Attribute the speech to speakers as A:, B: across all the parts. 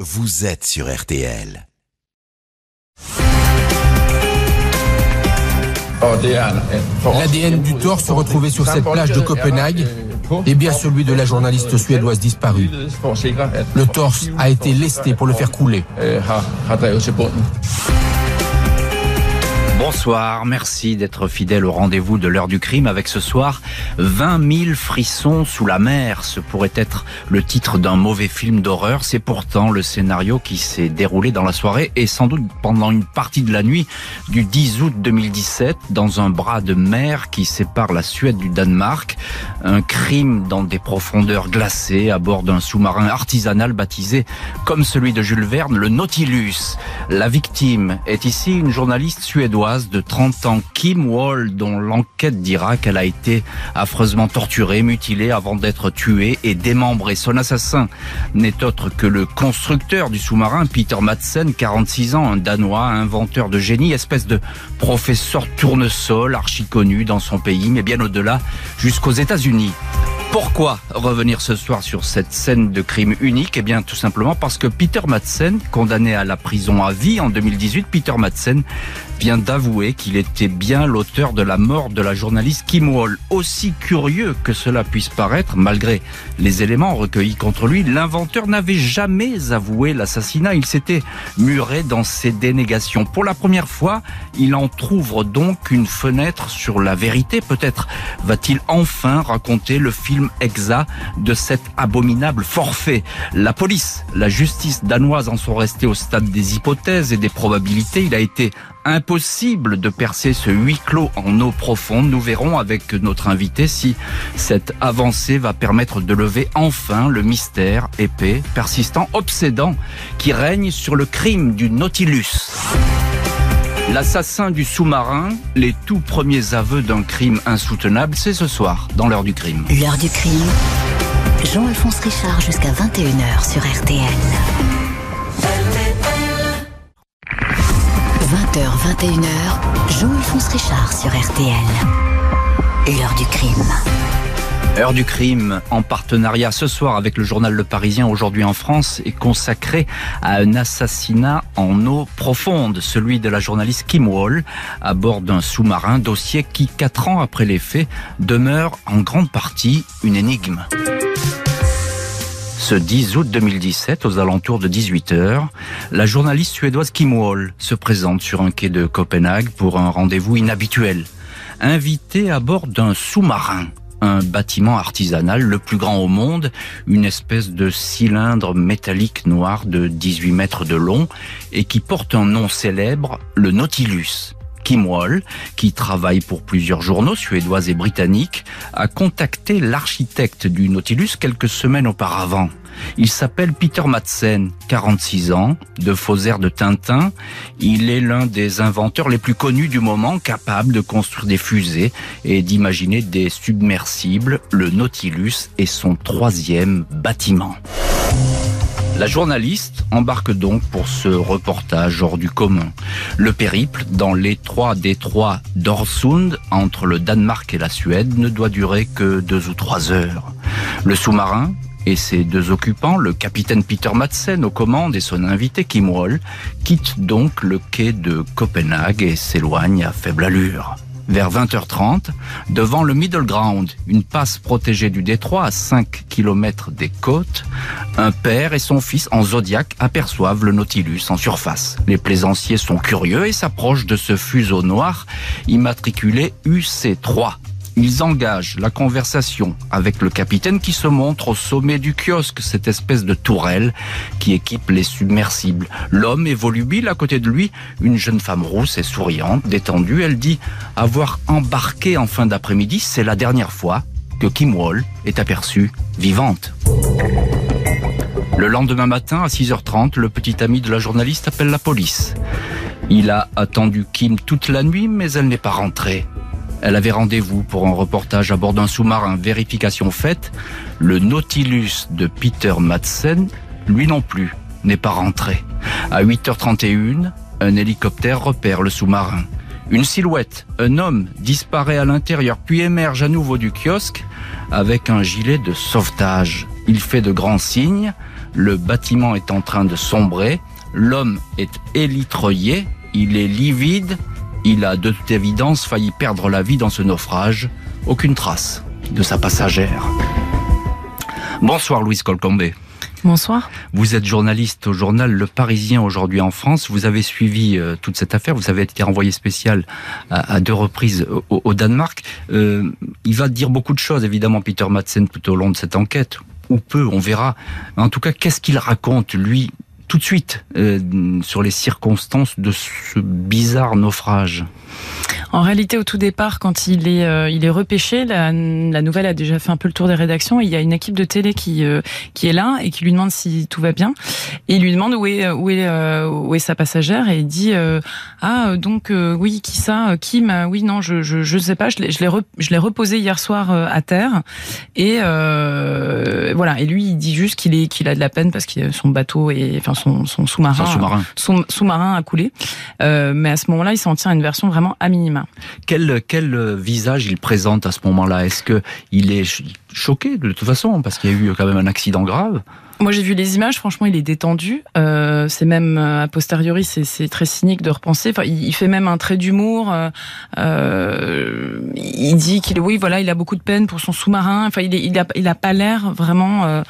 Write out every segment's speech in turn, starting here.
A: vous êtes sur RTL.
B: L'ADN du torse retrouvé sur cette plage de Copenhague est bien celui de la journaliste suédoise disparue. Le torse a été lesté pour le faire couler.
C: Bonsoir, merci d'être fidèle au rendez-vous de l'heure du crime avec ce soir 20 000 frissons sous la mer. Ce pourrait être le titre d'un mauvais film d'horreur. C'est pourtant le scénario qui s'est déroulé dans la soirée et sans doute pendant une partie de la nuit du 10 août 2017 dans un bras de mer qui sépare la Suède du Danemark. Un crime dans des profondeurs glacées à bord d'un sous-marin artisanal baptisé comme celui de Jules Verne, le Nautilus. La victime est ici une journaliste suédoise de 30 ans, Kim Wall, dont l'enquête dira qu'elle a été affreusement torturée, mutilée avant d'être tuée et démembrée. Son assassin n'est autre que le constructeur du sous-marin, Peter Madsen, 46 ans, un Danois, inventeur de génie, espèce de professeur tournesol, archi connu dans son pays, mais bien au-delà, jusqu'aux États-Unis. Pourquoi revenir ce soir sur cette scène de crime unique? Eh bien, tout simplement parce que Peter Madsen, condamné à la prison à vie en 2018, Peter Madsen vient d'avouer qu'il était bien l'auteur de la mort de la journaliste Kim Wall. Aussi curieux que cela puisse paraître, malgré les éléments recueillis contre lui, l'inventeur n'avait jamais avoué l'assassinat. Il s'était muré dans ses dénégations. Pour la première fois, il entr'ouvre donc une fenêtre sur la vérité. Peut-être va-t-il enfin raconter le film exa de cet abominable forfait. La police, la justice danoise en sont restés au stade des hypothèses et des probabilités. Il a été impossible de percer ce huis clos en eau profonde. Nous verrons avec notre invité si cette avancée va permettre de lever enfin le mystère épais, persistant, obsédant qui règne sur le crime du Nautilus. L'assassin du sous-marin, les tout premiers aveux d'un crime insoutenable, c'est ce soir, dans l'heure du crime.
D: L'heure du crime. Jean-Alphonse Richard jusqu'à 21h sur RTL. 20h, 21h, Jean-Alphonse Richard sur RTL. L'heure du crime.
C: Heure du crime, en partenariat ce soir avec le journal Le Parisien, aujourd'hui en France, est consacré à un assassinat en eau profonde, celui de la journaliste Kim Wall, à bord d'un sous-marin, dossier qui, quatre ans après les faits, demeure en grande partie une énigme. Ce 10 août 2017, aux alentours de 18h, la journaliste suédoise Kim Wall se présente sur un quai de Copenhague pour un rendez-vous inhabituel. Invitée à bord d'un sous-marin, un bâtiment artisanal le plus grand au monde, une espèce de cylindre métallique noir de 18 mètres de long et qui porte un nom célèbre, le Nautilus. Kim Wall, qui travaille pour plusieurs journaux suédois et britanniques, a contacté l'architecte du Nautilus quelques semaines auparavant. Il s'appelle Peter Madsen, 46 ans, de faux airs de Tintin. Il est l'un des inventeurs les plus connus du moment, capable de construire des fusées et d'imaginer des submersibles. Le Nautilus est son troisième bâtiment. La journaliste embarque donc pour ce reportage hors du commun. Le périple dans l'étroit détroit d'Orsund entre le Danemark et la Suède ne doit durer que deux ou trois heures. Le sous-marin et ses deux occupants, le capitaine Peter Madsen aux commandes et son invité Kim Wall, quittent donc le quai de Copenhague et s'éloignent à faible allure vers 20h30, devant le Middle Ground, une passe protégée du détroit à 5 km des côtes, un père et son fils en zodiaque aperçoivent le Nautilus en surface. Les plaisanciers sont curieux et s'approchent de ce fuseau noir immatriculé UC3 ils engagent la conversation avec le capitaine qui se montre au sommet du kiosque, cette espèce de tourelle qui équipe les submersibles. L'homme est volubile à côté de lui, une jeune femme rousse et souriante, détendue. Elle dit avoir embarqué en fin d'après-midi, c'est la dernière fois que Kim Wall est aperçue vivante. Le lendemain matin, à 6h30, le petit ami de la journaliste appelle la police. Il a attendu Kim toute la nuit, mais elle n'est pas rentrée. Elle avait rendez-vous pour un reportage à bord d'un sous-marin. Vérification faite, le Nautilus de Peter Madsen, lui non plus, n'est pas rentré. À 8h31, un hélicoptère repère le sous-marin. Une silhouette, un homme, disparaît à l'intérieur, puis émerge à nouveau du kiosque avec un gilet de sauvetage. Il fait de grands signes. Le bâtiment est en train de sombrer. L'homme est élitreillé. Il est livide. Il a de toute évidence failli perdre la vie dans ce naufrage. Aucune trace de sa passagère. Bonsoir Louise Colcombé.
E: Bonsoir.
C: Vous êtes journaliste au journal Le Parisien aujourd'hui en France. Vous avez suivi euh, toute cette affaire. Vous avez été envoyé spécial à, deux reprises au, Danemark. Euh, il va dire beaucoup de choses, évidemment, Peter Madsen, tout au long de cette enquête. Ou peu, on verra. En tout cas, qu'est-ce qu'il raconte, lui, tout de suite, euh, sur les circonstances de ce bizarre naufrage
E: en réalité, au tout départ, quand il est, euh, il est repêché, la, la, nouvelle a déjà fait un peu le tour des rédactions. il y a une équipe de télé qui, euh, qui est là et qui lui demande si tout va bien. Et il lui demande où est, où est, euh, où est sa passagère et il dit ah donc oui qui ça Kim oui non je je je sais pas. Je l'ai je l'ai reposé hier soir à terre. Et voilà. Et lui il dit juste qu'il est qu'il a de la peine parce que son bateau et enfin son son sous-marin
C: sous-marin.
E: son sous-marin a coulé. Mais à ce moment-là il s'en tient à une version vraiment à minima.
C: Quel, quel visage il présente à ce moment-là? Est-ce que il est choqué de toute façon? Parce qu'il y a eu quand même un accident grave
E: moi, j'ai vu les images. Franchement, il est détendu. Euh, c'est même euh, a posteriori, c'est très cynique de repenser. Enfin, il, fait même un trait d'humour. Euh, euh il dit qu'il, oui, voilà, il a beaucoup de peine pour son sous-marin. Enfin, il, est, il a, il a pas l'air vraiment euh,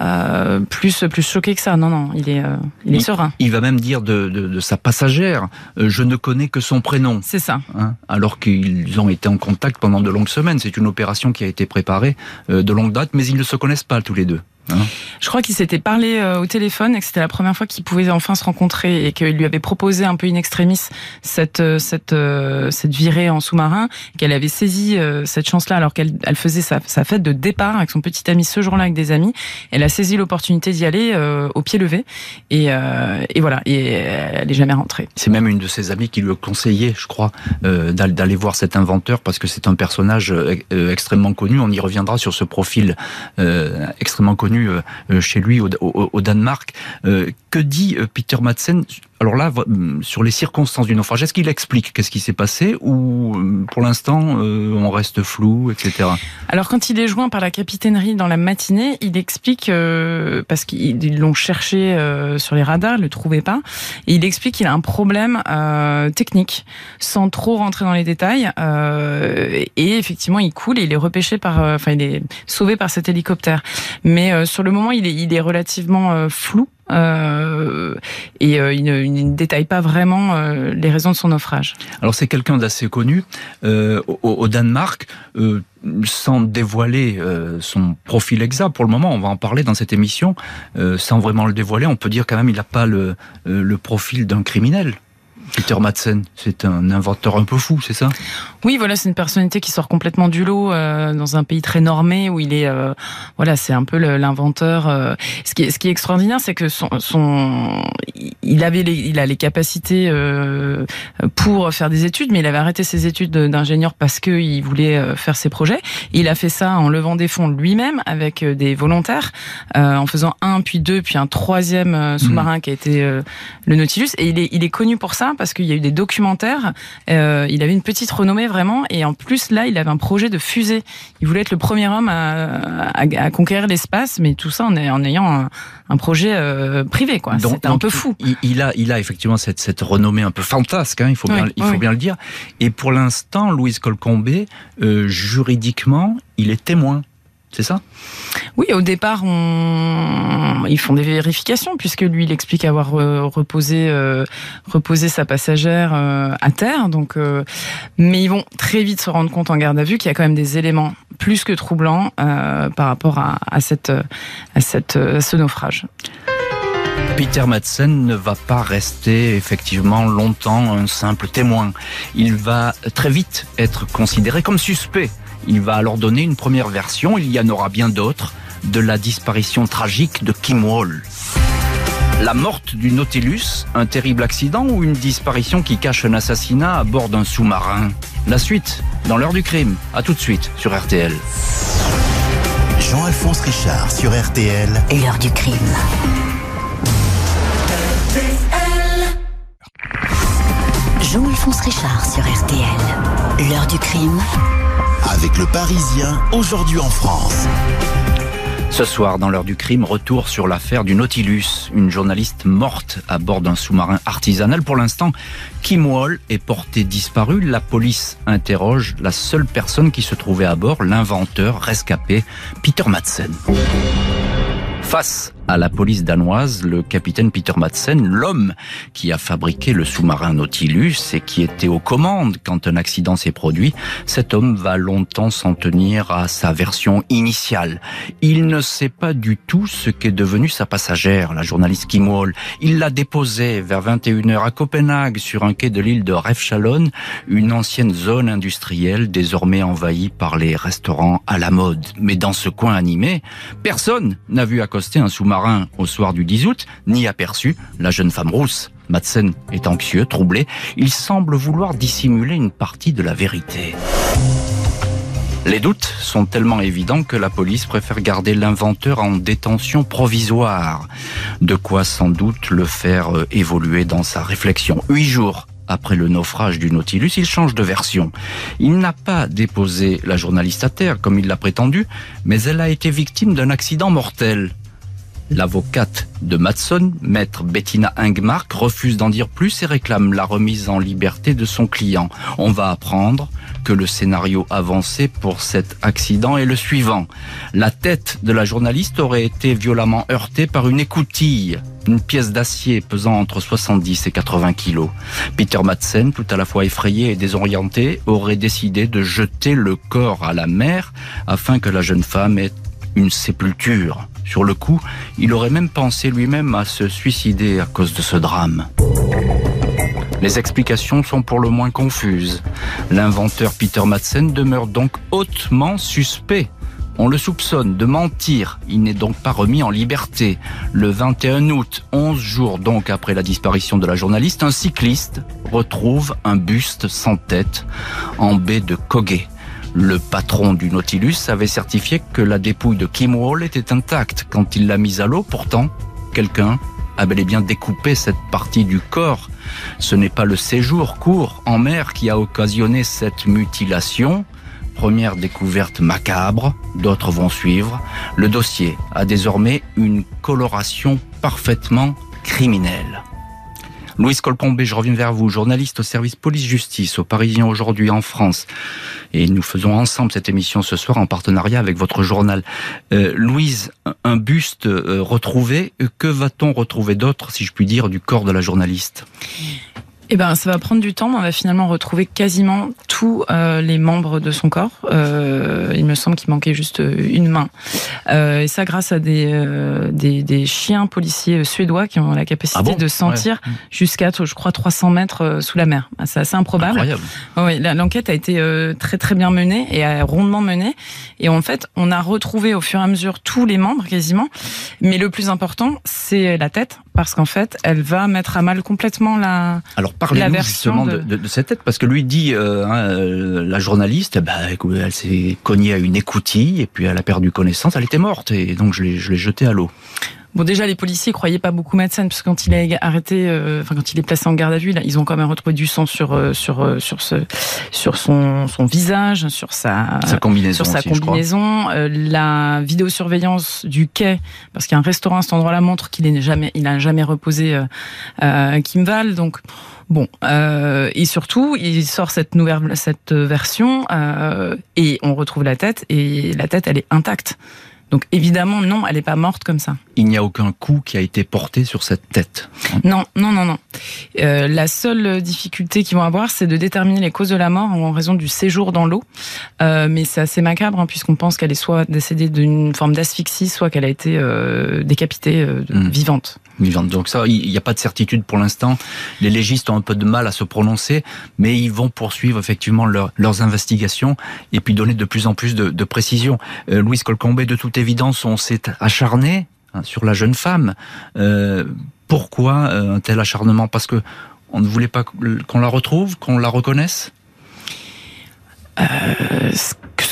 E: euh, plus plus choqué que ça. Non, non, il est, il est serein.
C: Il va même dire de, de, de sa passagère, je ne connais que son prénom.
E: C'est ça.
C: Hein, alors qu'ils ont été en contact pendant de longues semaines. C'est une opération qui a été préparée de longue date, mais ils ne se connaissent pas tous les deux.
E: Hein je crois qu'il s'était parlé euh, au téléphone et que c'était la première fois qu'ils pouvaient enfin se rencontrer et qu'il lui avait proposé un peu in extremis cette euh, cette euh, cette virée en sous-marin, qu'elle avait saisi cette chance-là alors qu'elle elle faisait sa, sa, fête de départ avec son petit ami ce jour-là avec des amis. Elle a saisi l'opportunité d'y aller au pied levé et, et voilà et elle est jamais rentrée.
C: C'est même une de ses amies qui lui a conseillé, je crois, d'aller voir cet inventeur parce que c'est un personnage extrêmement connu. On y reviendra sur ce profil extrêmement connu euh, chez lui au, Danemark. Euh, que dit euh, Peter Madsen alors là, sur les circonstances du naufrage, est-ce qu'il explique qu'est-ce qui s'est passé ou pour l'instant on reste flou, etc.
E: Alors quand il est joint par la capitainerie dans la matinée, il explique parce qu'ils l'ont cherché sur les radars, le trouvaient pas, et il explique qu'il a un problème technique, sans trop rentrer dans les détails. et effectivement, il coule et il est repêché par, enfin il est sauvé par cet hélicoptère. Mais sur le moment, il est, il est relativement euh, flou. Euh, et euh, il, ne, détaille pas vraiment les raisons de son naufrage.
C: Alors c'est quelqu'un d'assez connu au, Danemark, sans dévoiler son profil exact pour le moment. On va en parler dans cette émission, sans vraiment le dévoiler. On peut dire quand même il n'a pas le profil d'un criminel. Peter Madsen, c'est un inventeur un peu fou, c'est ça?
E: Oui, voilà, c'est une personnalité qui sort complètement du lot euh, dans un pays très normé où il est, euh, voilà, c'est un peu l'inventeur. Euh. Ce, qui est, ce qui est extraordinaire, c'est que son, son, il avait, les, il a les capacités pour faire des études, mais il avait arrêté ses études d'ingénieur parce que il voulait faire ses projets. Il a fait ça en levant des fonds lui-même avec des volontaires, en faisant un, puis deux, puis un troisième sous-marin mmh. qui a été le Nautilus. Et il est, il est connu pour ça parce qu'il y a eu des documentaires. Euh, il avait une petite renommée vraiment, et en plus là, il avait un projet de fusée. Il voulait être le premier homme à, à, conquérir l'espace, mais tout ça en, en ayant un, projet euh, privé, quoi. C'était un peu fou.
C: Il, a, il a effectivement cette, cette renommée un peu fantasque, hein, il faut bien, il faut bien le dire. Et pour l'instant, Louise Colcombé, euh, juridiquement, il est témoin c'est ça?
E: Oui, au départ, on... ils font des vérifications puisque lui, il explique avoir euh, reposé, euh, reposé sa passagère euh, à terre. Donc, mais ils vont très vite se rendre compte en garde à vue qu'il y a quand même des éléments plus que troublants par rapport à, cette, à, cette, à ce naufrage.
C: Peter Madsen ne va pas rester effectivement longtemps un simple témoin. Il va très vite être considéré comme suspect il va alors donner une première version, il y en aura bien d'autres, de la disparition tragique de Kim Wall. La morte du Nautilus, un terrible accident ou une disparition qui cache un assassinat à bord d'un sous-marin? La suite, dans l'heure du crime. À tout de suite sur RTL.
A: Jean-Alphonse Richard sur RTL.
D: L'heure du crime. Jean-Alphonse Richard sur RTL. L'heure du crime
A: avec le Parisien aujourd'hui en France.
C: Ce soir, dans l'heure du crime, retour sur l'affaire du Nautilus, une journaliste morte à bord d'un sous-marin artisanal. Pour l'instant, Kim Wall est portée disparue. La police interroge la seule personne qui se trouvait à bord, l'inventeur rescapé, Peter Madsen. Face à la police danoise, le capitaine Peter Madsen, l'homme qui a fabriqué le sous-marin Nautilus et qui était aux commandes quand un accident s'est produit, cet homme va longtemps s'en tenir à sa version initiale. Il ne sait pas du tout ce qu'est devenue sa passagère, la journaliste Kim Wall. Il l'a déposée vers 21h à Copenhague sur un quai de l'île de Refchalon, une ancienne zone industrielle désormais envahie par les restaurants à la mode. Mais dans ce coin animé, personne n'a vu accoster un sous-marin au soir du 10 août, ni aperçu la jeune femme rousse. Madsen est anxieux, troublé. Il semble vouloir dissimuler une partie de la vérité. Les doutes sont tellement évidents que la police préfère garder l'inventeur en détention provisoire. De quoi sans doute le faire euh, évoluer dans sa réflexion. Huit jours après le naufrage du Nautilus, il change de version. Il n'a pas déposé la journaliste à terre comme il l'a prétendu, mais elle a été victime d'un accident mortel. L'avocate de Matson, maître Bettina Ingmark, refuse d'en dire plus et réclame la remise en liberté de son client. On va apprendre que le scénario avancé pour cet accident est le suivant. La tête de la journaliste aurait été violemment heurtée par une écoutille, une pièce d'acier pesant entre 70 et 80 kilos. Peter Madsen, tout à la fois effrayé et désorienté, aurait décidé de jeter le corps à la mer afin que la jeune femme ait une sépulture. Sur le coup, il aurait même pensé lui-même à se suicider à cause de ce drame. Les explications sont pour le moins confuses. L'inventeur Peter Madsen demeure donc hautement suspect. On le soupçonne de mentir. Il n'est donc pas remis en liberté. Le 21 août, 11 jours donc après la disparition de la journaliste, un cycliste retrouve un buste sans tête en baie de Kogé. Le patron du Nautilus avait certifié que la dépouille de Kim Wall était intacte quand il l'a mise à l'eau. Pourtant, quelqu'un a bel et bien découpé cette partie du corps. Ce n'est pas le séjour court en mer qui a occasionné cette mutilation. Première découverte macabre, d'autres vont suivre. Le dossier a désormais une coloration parfaitement criminelle. Louise Colcombé, je reviens vers vous, journaliste au service police-justice au Parisien aujourd'hui en France. Et nous faisons ensemble cette émission ce soir en partenariat avec votre journal. Euh, Louise, un buste euh, retrouvé, que va-t-on retrouver d'autre, si je puis dire, du corps de la journaliste?
E: Eh ben, ça va prendre du temps, mais on va finalement retrouver quasiment tous euh, les membres de son corps. Euh, il me semble qu'il manquait juste euh, une main. Euh, et ça, grâce à des, euh, des, des, chiens policiers suédois qui ont la capacité
C: ah
E: de sentir jusqu'à, je crois, 300 mètres sous la mer. C'est assez improbable.
C: Incroyable.
E: Oui, l'enquête a été très très bien menée et rondement menée. Et en fait, on a retrouvé au fur et à mesure tous les membres quasiment. Mais le plus important, c'est la tête, parce qu'en fait, elle va mettre à mal complètement la.
C: Alors parlez-nous justement de... De, de... cette tête, parce que lui dit, euh, hein, euh, la journaliste, bah, elle s'est cognée à une écoutille et puis elle a perdu connaissance, elle était morte et donc je l'ai jetée à l'eau.
E: Bon, déjà, les policiers croyaient pas beaucoup Madsen, parce que quand il est arrêté, euh, enfin quand il est placé en garde à vue, là, ils ont quand même retrouvé du sang sur euh, sur euh, sur ce sur son son visage, sur sa,
C: sa combinaison,
E: sur sa
C: aussi,
E: combinaison. la vidéosurveillance du quai, parce qu'il y a un restaurant à cet endroit-là montre qu'il est jamais, il a jamais reposé euh, Kim Val, donc. Bon, euh, et surtout, il sort cette nouvelle cette version euh, et on retrouve la tête et la tête, elle est intacte. Donc évidemment, non, elle n'est pas morte comme ça.
C: Il n'y a aucun coup qui a été porté sur cette tête.
E: Non, non, non, non. Euh, la seule difficulté qu'ils vont avoir, c'est de déterminer les causes de la mort en raison du séjour dans l'eau. Euh, mais c'est assez macabre, hein, puisqu'on pense qu'elle est soit décédée d'une forme d'asphyxie, soit qu'elle a été euh, décapitée mmh. vivante.
C: Donc ça, il n'y a pas de certitude pour l'instant. Les légistes ont un peu de mal à se prononcer, mais ils vont poursuivre effectivement leur, leurs investigations et puis donner de plus en plus de, de précision. Louise Colcombé, de toute évidence, on s'est acharné hein, sur la jeune femme. Euh, pourquoi un tel acharnement? Parce que on ne voulait pas qu'on la retrouve, qu'on la reconnaisse?
E: Euh,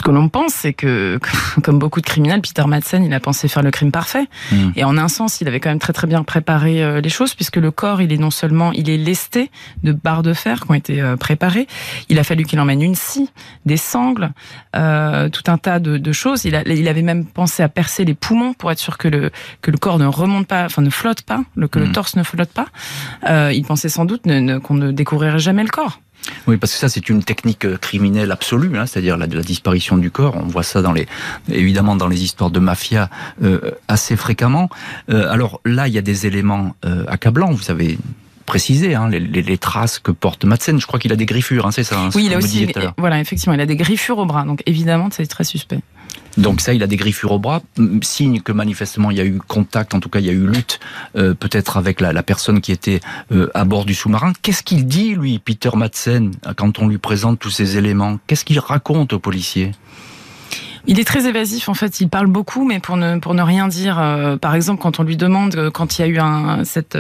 E: ce que l'on pense, c'est que, comme beaucoup de criminels, Peter Madsen, il a pensé faire le crime parfait. Hmm. Et en un sens, il avait quand même très très bien préparé euh, les choses, puisque le corps, il est non seulement, il est lesté de barres de fer qui ont été euh, préparées. Il a fallu qu'il emmène une scie, des sangles, euh, tout un tas de, de choses. Il, a, il, avait même pensé à percer les poumons pour être sûr que le que le corps ne remonte pas, enfin ne flotte pas, que le hmm. torse ne flotte pas. Euh, il pensait sans doute qu'on ne découvrirait jamais le corps.
C: Oui, parce que ça, c'est une technique euh, criminelle absolue, hein, c'est-à-dire la, la, disparition du corps. On voit ça dans les, évidemment dans les histoires de mafia euh, assez fréquemment. Euh, alors là, il y a des éléments euh, accablants. Vous avez précisé hein, les, les, les, traces que porte Madsen. Je crois qu'il a des griffures, hein, c'est ça. Hein,
E: oui, il a aussi. Voilà, effectivement, il a des griffures au bras. Donc évidemment, c'est très suspect.
C: Donc ça, il a des griffures au bras, signe que manifestement il y a eu contact, en tout cas il y a eu lutte, euh, peut-être avec la, la, personne qui était euh, à bord du sous-marin. Qu'est-ce qu'il dit, lui, Peter Madsen, quand on lui présente tous ces éléments? Qu'est-ce qu'il raconte aux policiers?
E: Il est très évasif en fait. Il parle beaucoup, mais pour ne pour ne rien dire. Euh, par exemple, quand on lui demande euh, quand il y a eu un cet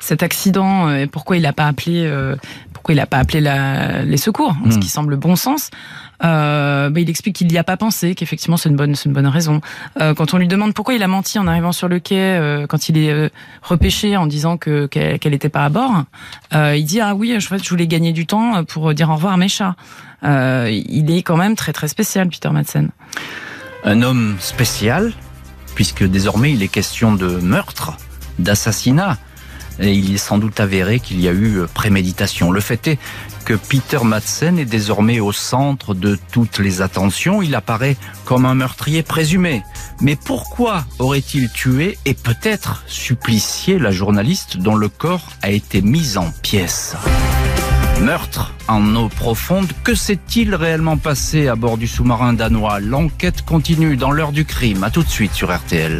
E: cet accident et pourquoi il n'a pas appelé pourquoi il n'a pas appelé la, les secours, ce hmm. qui semble bon sens. Euh, bah, il explique qu'il n'y a pas pensé, qu'effectivement c'est une bonne, raison. Euh, quand on lui demande pourquoi il a menti en arrivant sur le quai, euh, quand il est repêché en disant que qu'elle n'était pas à bord, il dit ah oui, je voulais gagner du temps pour dire au revoir à mes chats. il est quand même très très spécial, Peter Madsen.
C: Un homme spécial, puisque désormais il est question de meurtre, d'assassinat. Et il est sans doute avéré qu'il y a eu préméditation. Le fait est que Peter Madsen est désormais au centre de toutes les attentions. Il apparaît comme un meurtrier présumé. Mais pourquoi aurait-il tué et peut-être supplicié la journaliste dont le corps a été mis en pièces? Meurtre en eau profonde, que s'est-il réellement passé à bord du sous-marin danois? L'enquête continue dans l'heure du crime. À tout de suite sur RTL.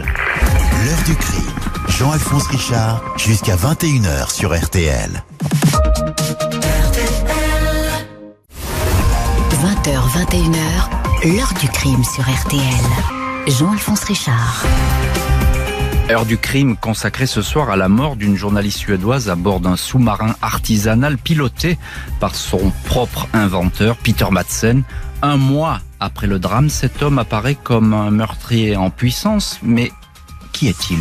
A: L'heure du crime. Jean-Alphonse Richard, jusqu'à 21h sur RTL.
D: 20h, 21h, l'heure du crime sur RTL. Jean-Alphonse Richard.
C: Heure du crime consacrée ce soir à la mort d'une journaliste suédoise à bord d'un sous-marin artisanal piloté par son propre inventeur, Peter Madsen. Un mois après le drame, cet homme apparaît comme un meurtrier en puissance, mais qui est-il?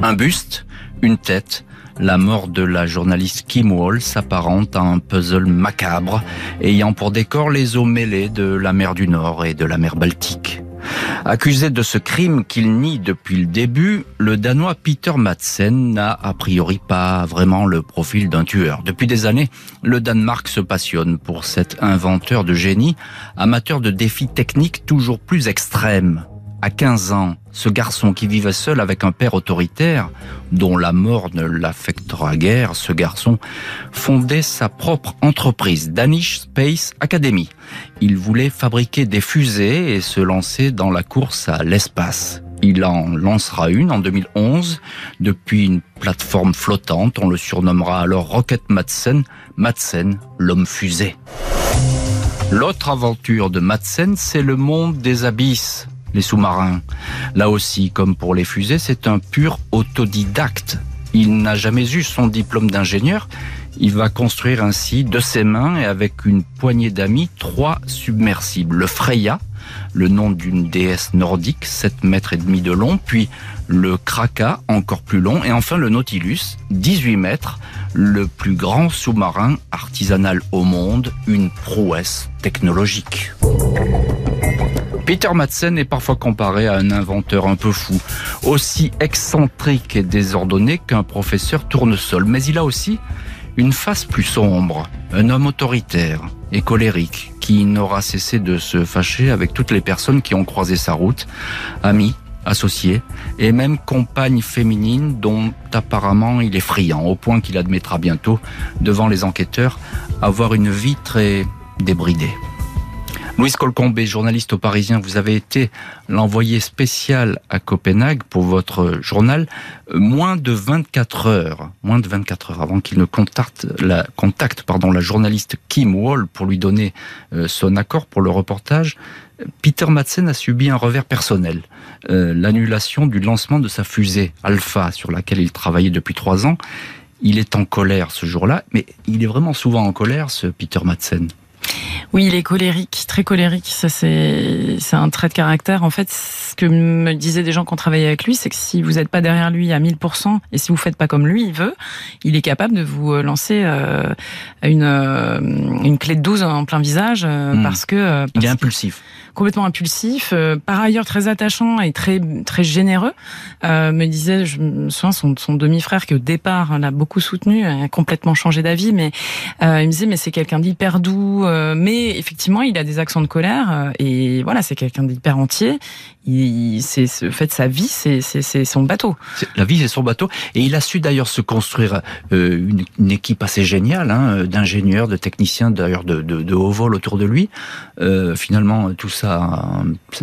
C: Un buste, une tête, la mort de la journaliste Kim Wall s'apparente à un puzzle macabre ayant pour décor les eaux mêlées de la mer du Nord et de la mer Baltique. Accusé de ce crime qu'il nie depuis le début, le Danois Peter Madsen n'a a priori pas vraiment le profil d'un tueur. Depuis des années, le Danemark se passionne pour cet inventeur de génie, amateur de défis techniques toujours plus extrêmes à 15 ans, ce garçon qui vivait seul avec un père autoritaire, dont la mort ne l'affectera guère, ce garçon fondait sa propre entreprise, Danish Space Academy. Il voulait fabriquer des fusées et se lancer dans la course à l'espace. Il en lancera une en 2011 depuis une plateforme flottante. On le surnommera alors Rocket Madsen, Madsen, l'homme fusée. L'autre aventure de Madsen, c'est le monde des abysses les sous-marins. Là aussi, comme pour les fusées, c'est un pur autodidacte. Il n'a jamais eu son diplôme d'ingénieur. Il va construire ainsi de ses mains et avec une poignée d'amis trois submersibles. Le Freya, le nom d'une déesse nordique, 7 mètres et demi de long, puis le Kraka, encore plus long, et enfin le Nautilus, 18 mètres, le plus grand sous-marin artisanal au monde, une prouesse technologique. Peter Madsen est parfois comparé à un inventeur un peu fou, aussi excentrique et désordonné qu'un professeur tournesol. Mais il a aussi une face plus sombre, un homme autoritaire et colérique qui n'aura cessé de se fâcher avec toutes les personnes qui ont croisé sa route, amis, associés et même compagnes féminines dont apparemment il est friand, au point qu'il admettra bientôt devant les enquêteurs avoir une vie très débridée. Louise Colcombe, journaliste au Parisien, vous avez été l'envoyé spécial à Copenhague pour votre journal. Moins de 24 heures, moins de 24 heures avant qu'il ne contacte la, pardon, la journaliste Kim Wall pour lui donner euh, son accord pour le reportage, Peter Madsen a subi un revers personnel. Euh, l'annulation du lancement de sa fusée Alpha sur laquelle il travaillait depuis trois ans. Il est en colère ce jour-là, mais il est vraiment souvent en colère, ce Peter Madsen.
E: Oui, il est colérique, très colérique. Ça, c'est, c'est un trait de caractère. En fait, ce que me disaient des gens qui ont travaillé avec lui, c'est que si vous n'êtes pas derrière lui à 1000% et si vous faites pas comme lui, il veut, il est capable de vous euh, lancer euh, une, euh, une clé de 12 en plein visage hmm. parce que.
C: il est impulsif
E: complètement impulsif, par ailleurs très attachant et très très généreux. Euh, me disait, je me souviens, son, son demi-frère qui au départ l'a beaucoup soutenu, a complètement changé d'avis, mais euh, il me disait, mais c'est quelqu'un d'hyper doux, euh, mais effectivement, il a des accents de colère et voilà, c'est quelqu'un d'hyper entier il, c'est ce fait sa vie, c'est, c'est, son bateau.
C: La vie, c'est son bateau. Et il a su d'ailleurs se construire euh, une, équipe assez géniale hein, d'ingénieurs, de techniciens, d'ailleurs de, haut vol autour de lui. Euh, finalement, tout ça,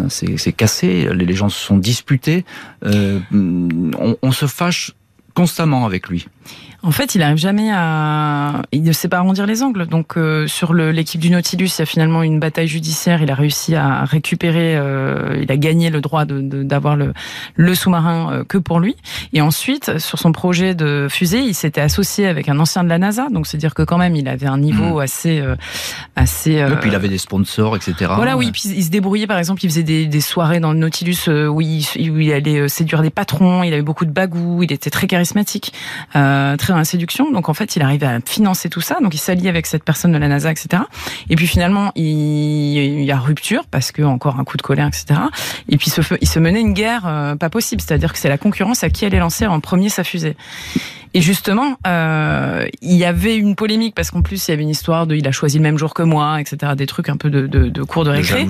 C: c'est, c'est cassé. Les gens se sont disputés. Euh, on se fâche constamment avec lui.
E: En fait, il n'arrive jamais à. Il ne sait pas arrondir les angles. Donc, euh, sur l'équipe du Nautilus, il y a finalement une bataille judiciaire. Il a réussi à récupérer. Euh, il a gagné le droit d'avoir de, le, le sous-marin euh, que pour lui. Et ensuite, sur son projet de fusée, il s'était associé avec un ancien de la NASA. Donc, c'est dire que quand même, il avait un niveau mmh. assez, assez.
C: Et puis il avait des sponsors, etc.
E: Voilà, oui. Puis il se débrouillait. Par exemple, il faisait des, des soirées dans le Nautilus où il, où il allait séduire des patrons. Il avait beaucoup de bagou. Il était très charismatique. Très dans la séduction. Donc en fait, il arrivait à financer tout ça. Donc il s'allie avec cette personne de la NASA, etc. Et puis finalement, il, y a rupture parce que encore un coup de colère, etc. Et puis il se menait une guerre euh, pas possible. C'est-à-dire que c'est la concurrence à qui allait lancer en premier sa fusée. Et justement, euh, il y avait une polémique parce qu'en plus il y avait une histoire de il a choisi le même jour que moi, etc. Des trucs un peu de, de, de cours de récré.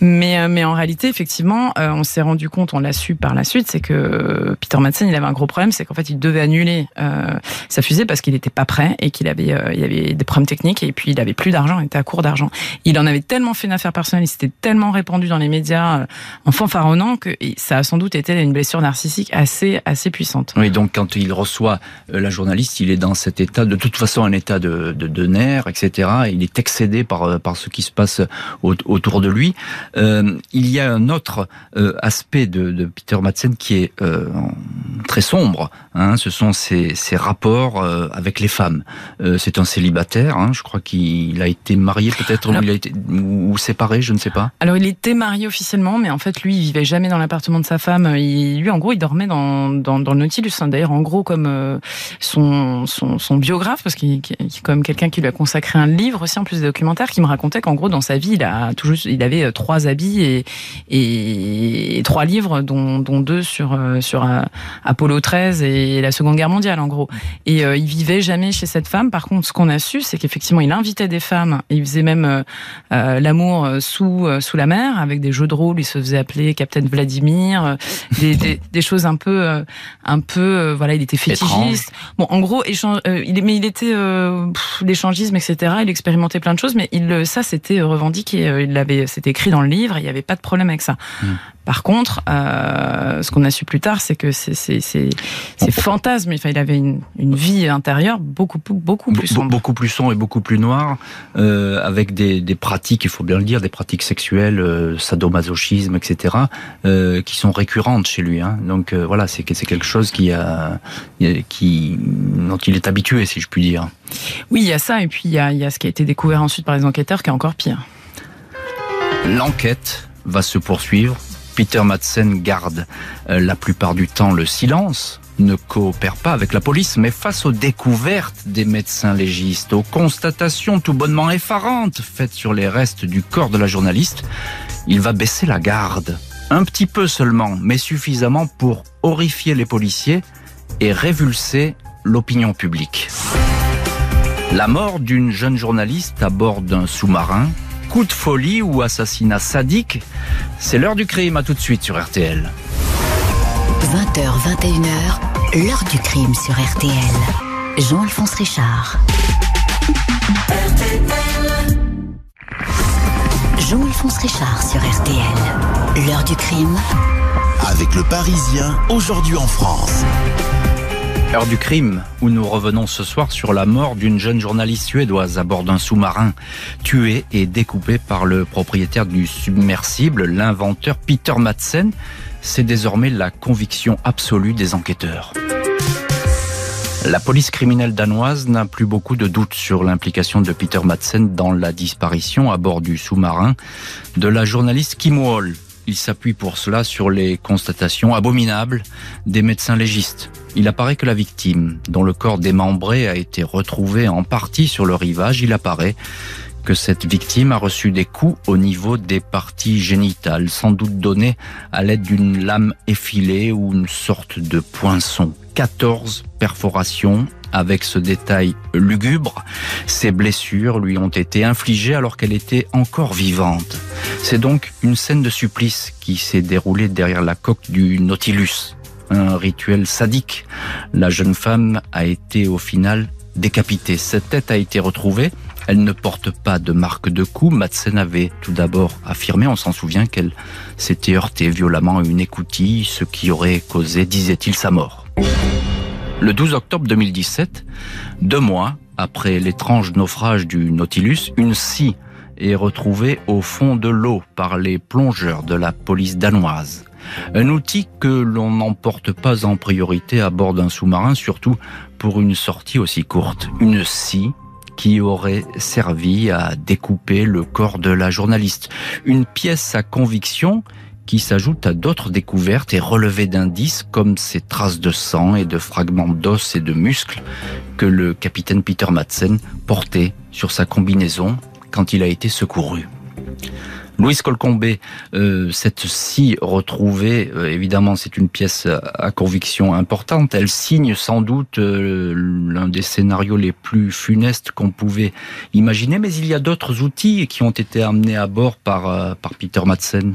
E: Mais euh, mais en réalité, effectivement, euh, on s'est rendu compte, on l'a su par la suite, c'est que Peter Madsen il avait un gros problème, c'est qu'en fait il devait annuler euh, sa fusée parce qu'il n'était pas prêt et qu'il avait euh, il avait des problèmes techniques et puis il avait plus d'argent, il était à court d'argent. Il en avait tellement fait une affaire personnelle, il s'était tellement répandu dans les médias euh, en fanfaronnant que ça a sans doute été une blessure narcissique assez assez puissante.
C: Oui, donc quand il reçoit euh, la journaliste, il est dans cet état, de toute façon, un état de, de, nerfs, etc. Il est excédé par, euh, par ce qui se passe autour de lui. Il y a un autre aspect de, Peter Madsen qui est très sombre. Hein, ce sont ses, ses rapports avec les femmes. c'est un célibataire. Hein, je crois qu'il a été marié peut-être, ou été séparé, je ne sais pas.
E: Alors il était marié officiellement, mais en fait lui, il vivait jamais dans l'appartement de sa femme. Il, lui, en gros, il dormait dans, dans, dans le Nautilus. Hein. D'ailleurs, en gros, comme son, son, son biographe, parce qu'il est quand même quelqu'un qui lui a consacré un livre aussi, en plus des documentaires, qui me racontait qu'en gros, dans sa vie, il, a toujours, il avait euh, trois habits et, et, trois livres, dont, dont deux sur, euh, sur euh, Apollo 13 et la Seconde Guerre mondiale, en gros. Et il vivait jamais chez cette femme. Par contre, ce qu'on a su, c'est qu'effectivement, il invitait des femmes. Et il faisait même l'amour sous, sous la mer, avec des jeux de rôle. Il se faisait appeler Captain Vladimir, des, des, des, choses un peu, un peu, voilà, il était fétichiste. Bon, en gros, échange, euh, il, mais il était euh, l'échangisme, etc. Il expérimentait plein de choses, mais il, ça, c'était revendiqué. Euh, il l'avait, c'était écrit dans le livre. Il n'y avait pas de problème avec ça. Mmh. Par contre, euh, ce qu'on a su plus tard, c'est que c'est fantasmes. Enfin, il avait une, une, vie intérieure beaucoup beaucoup plus sombre,
C: beaucoup plus sombre et beaucoup plus noire, euh, avec des, des, pratiques, il faut bien le dire, des pratiques sexuelles, euh, sadomasochisme, etc., qui sont récurrentes chez lui. Hein. Donc voilà, c'est c'est quelque chose qui a qui dont il est habitué, si je puis dire.
E: Oui, il y a ça, et puis il y a, il y a ce qui a été découvert ensuite par les enquêteurs, qui est encore pire.
C: L'enquête va se poursuivre Peter Madsen garde euh, la plupart du temps le silence, ne coopère pas avec la police, mais face aux découvertes des médecins légistes, aux constatations tout bonnement effarantes faites sur les restes du corps de la journaliste, il va baisser la garde. Un petit peu seulement, mais suffisamment pour horrifier les policiers et révulser l'opinion publique. La mort d'une jeune journaliste à bord d'un sous-marin coup de folie ou assassinat sadique C'est l'heure du crime, à tout de suite sur RTL.
D: 20h, 21h, l'heure du crime sur RTL. Jean-Alphonse Richard. Jean-Alphonse Richard sur RTL. L'heure du crime.
A: Avec le Parisien, aujourd'hui en France.
C: Heure du crime, où nous revenons ce soir sur la mort d'une jeune journaliste suédoise à bord d'un sous-marin, tuée et découpée par le propriétaire du submersible, l'inventeur Peter Madsen. C'est désormais la conviction absolue des enquêteurs. La police criminelle danoise n'a plus beaucoup de doutes sur l'implication de Peter Madsen dans la disparition à bord du sous-marin de la journaliste Kim Wall. Il s'appuie pour cela sur les constatations abominables des médecins légistes. Il apparaît que la victime, dont le corps démembré a été retrouvé en partie sur le rivage, il apparaît que cette victime a reçu des coups au niveau des parties génitales, sans doute donnés à l'aide d'une lame effilée ou une sorte de poinçon. 14 perforations avec ce détail lugubre. Ces blessures lui ont été infligées alors qu'elle était encore vivante. C'est donc une scène de supplice qui s'est déroulée derrière la coque du Nautilus. Un rituel sadique. La jeune femme a été au final décapitée. Cette tête a été retrouvée. Elle ne porte pas de marque de coup. Madsen avait tout d'abord affirmé, on s'en souvient, qu'elle s'était heurtée violemment à une écoutille, ce qui aurait causé, disait-il, sa mort. Le 12 octobre 2017, deux mois après l'étrange naufrage du Nautilus, une scie est retrouvée au fond de l'eau par les plongeurs de la police danoise. Un outil que l'on n'emporte pas en priorité à bord d'un sous-marin, surtout pour une sortie aussi courte. Une scie qui aurait servi à découper le corps de la journaliste. Une pièce à conviction qui s'ajoute à d'autres découvertes et relevées d'indices comme ces traces de sang et de fragments d'os et de muscles que le capitaine Peter Madsen portait sur sa combinaison quand il a été secouru. Louise Colcombé, euh, cette scie retrouvée, euh, évidemment, c'est une pièce à conviction importante. Elle signe sans doute euh, l'un des scénarios les plus funestes qu'on pouvait imaginer, mais il y a d'autres outils qui ont été amenés à bord par, par Peter Madsen.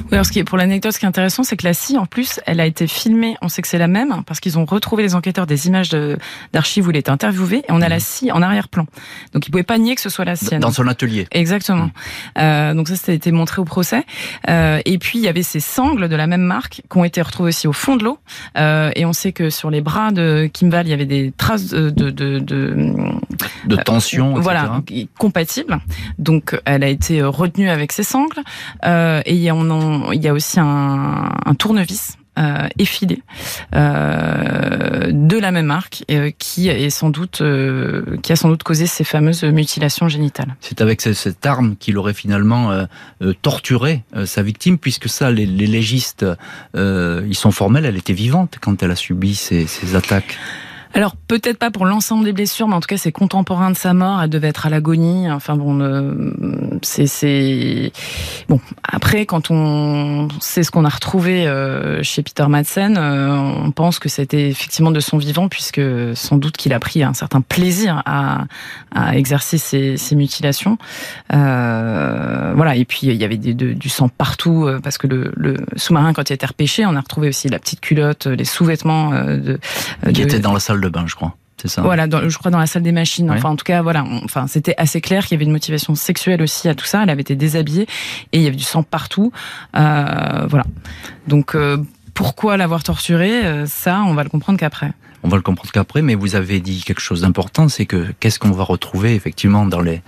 E: Oui, alors ce qui est, pour l'anecdote, ce qui est intéressant, c'est que la scie, en plus, elle a été filmée. On sait que c'est la même parce qu'ils ont retrouvé les enquêteurs des images d'archives où il était interviewé et on a la mhm. scie en arrière-plan. Donc ils pouvaient pas nier que ce soit la sienne.
C: Dans son atelier.
E: Exactement. Mhm. Euh, donc ça, ça a été montré au procès. Euh, et puis il y avait ces sangles de la même marque qui ont été retrouvées aussi au fond de l'eau. Euh, et on sait que sur les bras de Kimball, il y avait des traces de de de, de,
C: de tension, etc.
E: voilà, compatibles. Donc elle a été retenue avec ces sangles. et on il y a aussi un, tournevis euh, effilé euh, de la même marque euh, qui est sans doute qui a sans doute causé ces fameuses mutilations génitales.
C: C'est avec cette arme qu'il aurait finalement torturé sa victime puisque ça les, légistes ils sont formels elle était vivante quand elle a subi ces attaques.
E: Alors peut-être pas pour l'ensemble des blessures, mais en tout cas c'est contemporain de sa mort. Elle devait être à l'agonie. Enfin bon, euh, c'est bon. Après, quand on sait ce qu'on a retrouvé euh, chez Peter Madsen, euh, on pense que c'était effectivement de son vivant, puisque sans doute qu'il a pris un certain plaisir à, à exercer ces, ces mutilations. voilà. Et puis il y avait du sang partout parce que le, le sous-marin quand il a été repêché, on a retrouvé aussi la petite culotte, les sous-vêtements de,
C: qui étaient dans la salle de bain, je crois. C'est ça.
E: Voilà, je crois dans la salle des machines. Enfin, en tout cas, voilà. enfin, c'était assez clair qu'il y avait une motivation sexuelle aussi à tout ça. Elle avait été déshabillée et il y avait du sang partout. Euh, voilà. Donc, euh, pourquoi l'avoir torturée? Euh, Ça, on va le comprendre qu'après.
C: On va le comprendre qu'après, mais vous avez dit quelque chose d'important, c'est que qu'est-ce qu'on va retrouver effectivement dans les,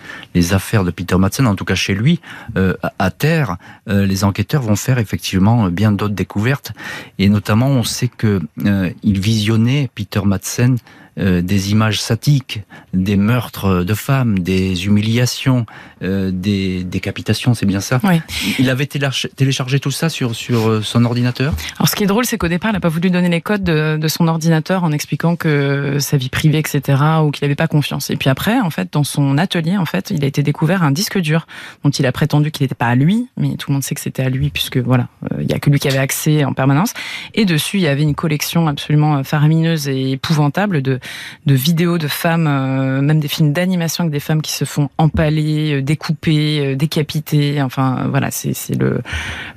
C: affaires de Peter Madsen, en tout cas chez lui, euh, à terre, euh, les enquêteurs vont faire effectivement bien d'autres découvertes, et notamment on sait que euh, visionnait Peter Madsen euh, des images satiques, des meurtres de femmes, des humiliations, euh, des décapitations, c'est bien ça
E: oui.
C: Il avait téléchargé tout ça sur, sur euh, son ordinateur
E: Alors ce qui est drôle, c'est qu'au départ, il n'a pas voulu donner les codes de, de, son ordinateur en expliquant que sa vie privée, etc., ou qu'il n'avait pas confiance. Et puis après, en fait, dans son atelier, en fait, il a été découvert un disque dur dont il a prétendu qu'il n'était pas à lui, mais tout le monde sait que c'était à lui, puisque voilà, il y a que lui qui avait accès en permanence. Et dessus, il y avait une collection absolument faramineuse et épouvantable de de vidéos de femmes, euh, même des films d'animation avec des femmes qui se font empaler, euh, découper, euh, décapiter. Enfin, voilà, c'est le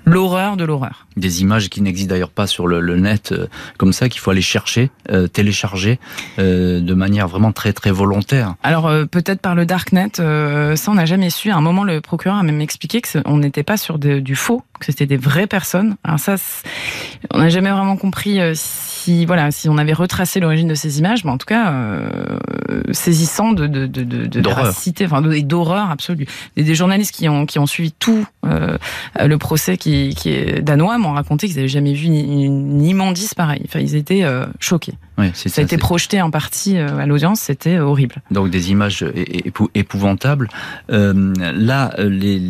E: l'horreur de l'horreur.
C: Des images qui n'existent d'ailleurs pas sur le, net, comme ça, qu'il faut aller chercher, télécharger de manière vraiment très très volontaire.
E: Alors peut-être par le darknet, ça on n'a jamais su. À un moment, le procureur a même expliqué que on n'était pas sur du faux, que c'était des vraies personnes. Alors ça, on n'a jamais vraiment compris si voilà, si on avait retracé l'origine de ces images, mais en tout cas euh, saisissant de de de de, de enfin d'horreur absolue. Des, des, journalistes qui ont qui ont suivi tout euh, le procès qui qui est danois m'ont raconté qu'ils n'avaient jamais vu une, immondice pareille. Enfin, ils étaient euh, choqués. Ça a été projeté en partie à l'audience, c'était horrible.
C: Donc des images épouvantables. là, les,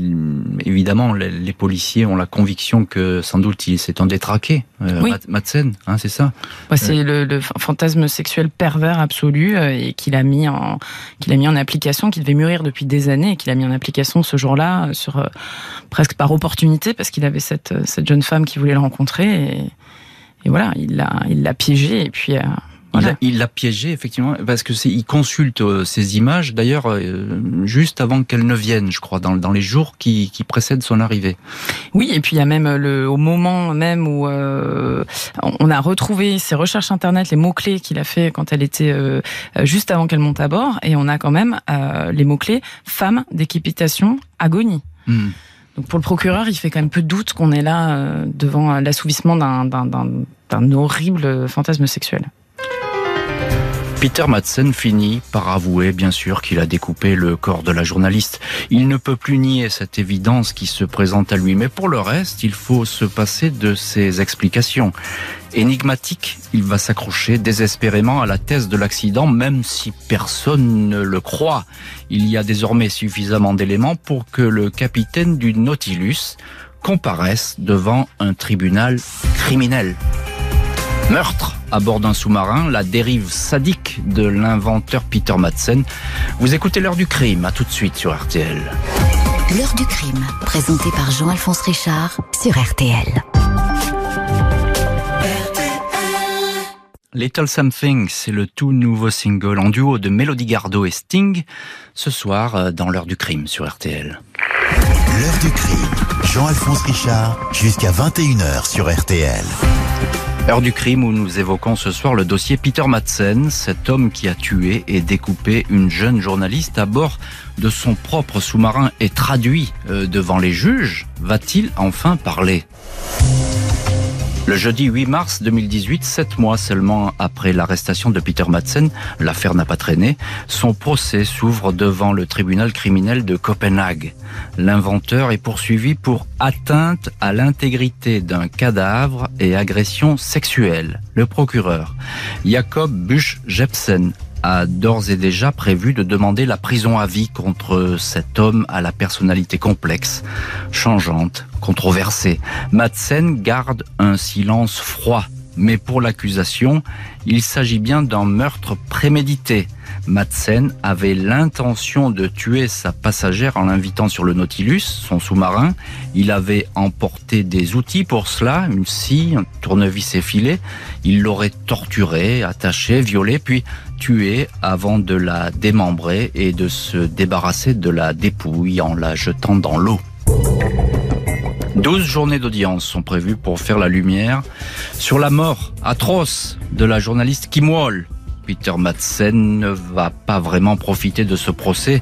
C: évidemment, les, policiers ont la conviction que sans doute il s'est en détraqué, oui. Madsen, hein, c'est ça?
E: c'est le, le, fantasme sexuel pervers absolu et qu'il a mis en qu'il a mis en application, qu'il devait mûrir depuis des années et qu'il a mis en application ce jour-là sur presque par opportunité parce qu'il avait cette cette jeune femme qui voulait le rencontrer et, et voilà, il l'a il l'a piégé et puis
C: il l'a piégé effectivement parce que c'est il consulte euh, ces images d'ailleurs euh, juste avant qu'elles ne viennent, je crois, dans, dans les jours qui, qui, précèdent son arrivée.
E: Oui, et puis il y a même le au moment même où euh, on a retrouvé ses recherches internet, les mots clés qu'il a fait quand elle était juste avant qu'elle monte à bord, et on a quand même les mots clés femme d'équipitation agonie. Hmm. Donc pour le procureur, il fait quand même peu de doute qu'on est là devant l'assouvissement d'un horrible fantasme sexuel.
C: Peter Madsen finit par avouer, bien sûr, qu'il a découpé le corps de la journaliste. Il ne peut plus nier cette évidence qui se présente à lui, mais pour le reste, il faut se passer de ses explications. Énigmatique, il va s'accrocher désespérément à la thèse de l'accident, même si personne ne le croit. Il y a désormais suffisamment d'éléments pour que le capitaine du Nautilus comparaisse devant un tribunal criminel. Meurtre à bord d'un sous-marin, la dérive sadique de l'inventeur Peter Madsen. Vous écoutez l'heure du crime, à tout de suite sur RTL.
D: L'heure du crime, présentée par Jean-Alphonse Richard sur RTL.
C: Little Something, c'est le tout nouveau single en duo de Melody Gardot et Sting, ce soir euh, dans l'heure du crime sur RTL.
A: L'heure du crime, Jean-Alphonse Richard, jusqu'à 21h sur RTL.
C: Heure du crime où nous évoquons ce soir le dossier Peter Madsen, cet homme qui a tué et découpé une jeune journaliste à bord de son propre sous-marin et traduit euh, devant les juges. Va-t-il enfin parler? Le jeudi 8 mars 2018, sept mois seulement après l'arrestation de Peter Madsen, l'affaire n'a pas traîné, son procès s'ouvre devant le tribunal criminel de Copenhague. L'inventeur est poursuivi pour atteinte à l'intégrité d'un cadavre et agression sexuelle. Le procureur, Jacob Busch-Jepsen, d'ores et déjà prévu de demander la prison à vie contre cet homme à la personnalité complexe, changeante, controversée. Madsen garde un silence froid, mais pour l'accusation, il s'agit bien d'un meurtre prémédité. Madsen avait l'intention de tuer sa passagère en l'invitant sur le Nautilus, son sous-marin. Il avait emporté des outils pour cela, une scie, un tournevis effilé. Il l'aurait torturée, attachée, violée, puis tuée avant de la démembrer et de se débarrasser de la dépouille en la jetant dans l'eau. Douze journées d'audience sont prévues pour faire la lumière sur la mort atroce de la journaliste Kim Wall, Peter Madsen ne va pas vraiment profiter de ce procès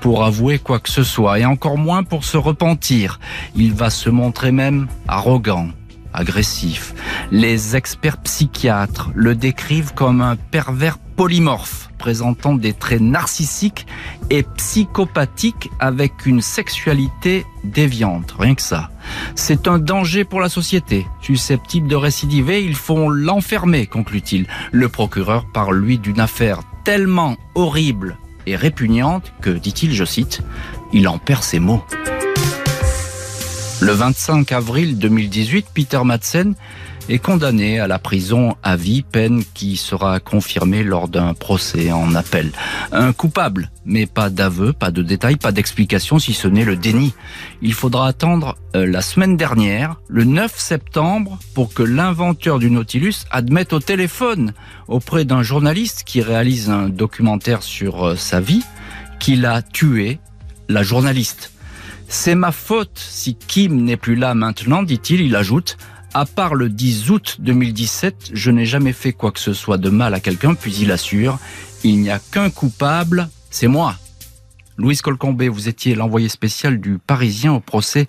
C: pour avouer quoi que ce soit, et encore moins pour se repentir. Il va se montrer même arrogant, agressif. Les experts psychiatres le décrivent comme un pervers polymorphe, présentant des traits narcissiques et psychopathiques avec une sexualité déviante, rien que ça. C'est un danger pour la société. Susceptible de récidiver, il faut l'enfermer, conclut-il. Le procureur parle, lui, d'une affaire tellement horrible et répugnante que, dit-il, je cite, il en perd ses mots. Le 25 avril 2018, Peter Madsen est condamné à la prison à vie, peine qui sera confirmée lors d'un procès en appel. Un coupable, mais pas d'aveu, pas de détails, pas d'explication, si ce n'est le déni. Il faudra attendre euh, la semaine dernière, le 9 septembre, pour que l'inventeur du Nautilus admette au téléphone auprès d'un journaliste qui réalise un documentaire sur euh, sa vie qu'il a tué la journaliste. C'est ma faute si Kim n'est plus là maintenant, dit-il, il ajoute. À part le 10 août 2017, je n'ai jamais fait quoi que ce soit de mal à quelqu'un, puis il assure, il n'y a qu'un coupable, c'est moi. Louise Colcombé, vous étiez l'envoyé spécial du Parisien au procès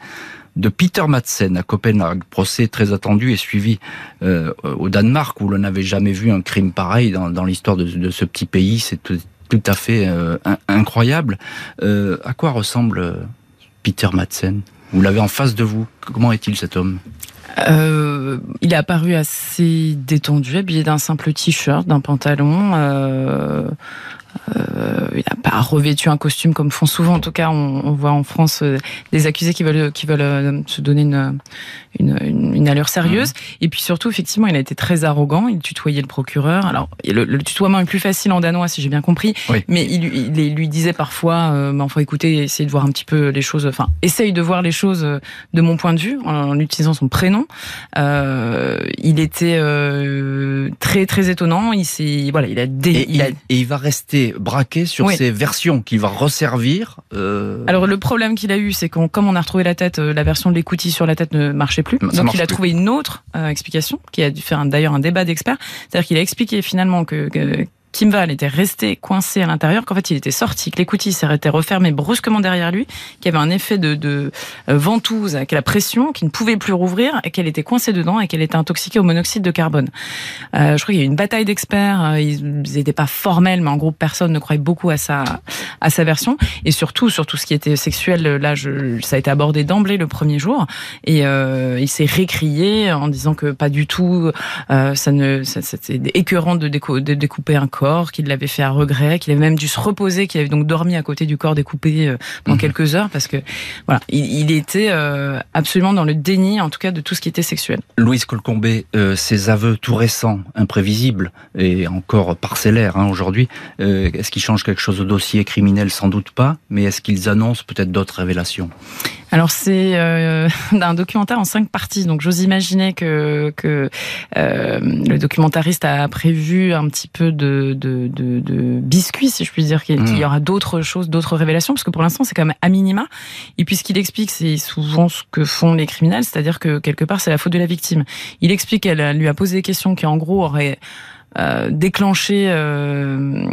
C: de Peter Madsen à Copenhague, procès très attendu et suivi euh, au Danemark où l'on n'avait jamais vu un crime pareil dans, l'histoire de, ce petit pays. C'est tout, à fait euh, incroyable. Euh, à quoi ressemble Peter Madsen? Vous l'avez en face de vous. Comment est-il cet homme?
E: Euh, Il est apparu assez détendu, habillé d'un simple t-shirt, d'un pantalon. Euh, euh, il n'a pas revêtu un costume comme font souvent. En tout cas, on, voit en France euh, des accusés qui veulent qui veulent euh, se donner une une, une, allure sérieuse. Mmh. Et puis surtout, effectivement, il a été très arrogant. Il tutoyait le procureur. Alors, le, le tutoiement est plus facile en danois, si j'ai bien compris. Mais il, il, lui disait parfois, euh, bah, enfin, écoutez, essayez de voir un petit peu les choses. Enfin, essaye de voir les choses de mon point de vue en, utilisant son prénom. Euh, il était très très étonnant. Il s'est voilà, il a,
C: et, il a... et il va rester braqué sur ces versions qu'il va resservir.
E: Euh... Alors le problème qu'il a eu, c'est que comme on a retrouvé la tête, euh, la version de l'écoutille sur la tête ne marchait plus. Donc il a trouvé une autre euh, explication, qui a dû faire d'ailleurs un débat d'experts. C'est-à-dire qu'il a expliqué finalement que, que Kimval était resté coincé à l'intérieur, qu'en fait il était sorti, que l'écoutille s'était refermée brusquement derrière lui, qu'il y avait un effet de, de euh, ventouse avec la pression, qu'il ne pouvait plus rouvrir et qu'elle était coincée dedans et qu'elle était intoxiquée au monoxyde de carbone. Euh, je crois qu'il y a eu une bataille d'experts, euh, ils n'étaient pas formels, mais en gros personne ne croyait beaucoup à sa à sa version et surtout sur tout ce qui était sexuel. Là, je, ça a été abordé d'emblée le premier jour et euh, il s'est récrié en disant que pas du tout, euh, ça ne, c'était écœurant de découper un corps qu'il l'avait fait à regret, qu'il avait même dû se reposer, qu'il avait donc dormi à côté du corps découpé euh, pendant mhm. quelques heures parce que voilà, il, était euh, absolument dans le déni, en tout cas, de tout ce qui était sexuel.
C: Louise Colcombé, euh, ses aveux tout récents, imprévisibles et encore parcellaires hein, aujourd'hui, est-ce qu'ils changent quelque chose au dossier criminel? Sans doute pas, mais est-ce qu'ils annoncent peut-être d'autres révélations?
E: Alors c'est euh, un documentaire en cinq parties, donc j'ose imaginer que, que euh, le documentariste a prévu un petit peu de, de, de, de biscuits, si je puis dire, qu'il y hmm. aura d'autres choses, d'autres révélations, parce que pour l'instant c'est quand même à minima. Et puis ce qu'il explique, c'est souvent ce que font les criminels, c'est-à-dire que quelque part c'est la faute de la victime. Il explique qu'elle lui a posé des questions qui en gros auraient euh, déclenché euh,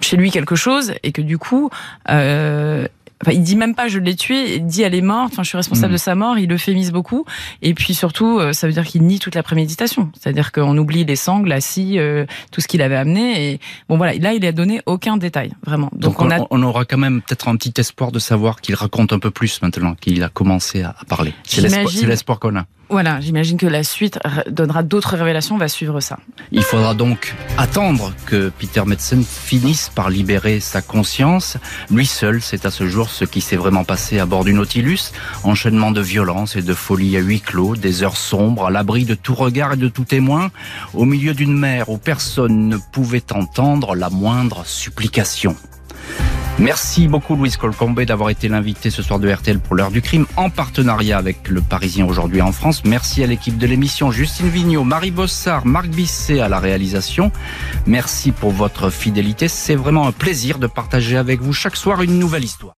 E: chez lui quelque chose et que du coup euh, Enfin, il dit même pas je l'ai tué, il dit elle est morte. Enfin, je suis responsable hmm. de sa mort. Il euphémise beaucoup. Et puis surtout, euh, ça veut dire qu'il nie toute la préméditation. C'est-à-dire qu'on oublie les sangles, la scie, euh, tout ce qu'il avait amené. Et bon, voilà. Là, il a donné aucun détail, vraiment.
C: Donc, on, on, aura quand même peut-être un petit espoir de savoir qu'il raconte un peu plus maintenant qu'il a commencé à parler. C'est l'espoir qu'on a.
E: Voilà, j'imagine que la suite donnera d'autres révélations, on va suivre ça.
C: Il faudra donc attendre que Peter Metzen finisse par libérer sa conscience. Lui seul sait à ce jour ce qui s'est vraiment passé à bord du Nautilus. Enchaînement de violence et de folie à huis clos, des heures sombres, à l'abri de tout regard et de tout témoin, au milieu d'une mer où personne ne pouvait entendre la moindre supplication. Merci beaucoup Louise Colcombe d'avoir été l'invité ce soir de RTL pour l'heure du crime en partenariat avec le Parisien aujourd'hui en France. Merci à l'équipe de l'émission Justine Vignot, Marie Bossard, Marc Bisset à la réalisation. Merci pour votre fidélité. C'est vraiment un plaisir de partager avec vous chaque soir une nouvelle histoire.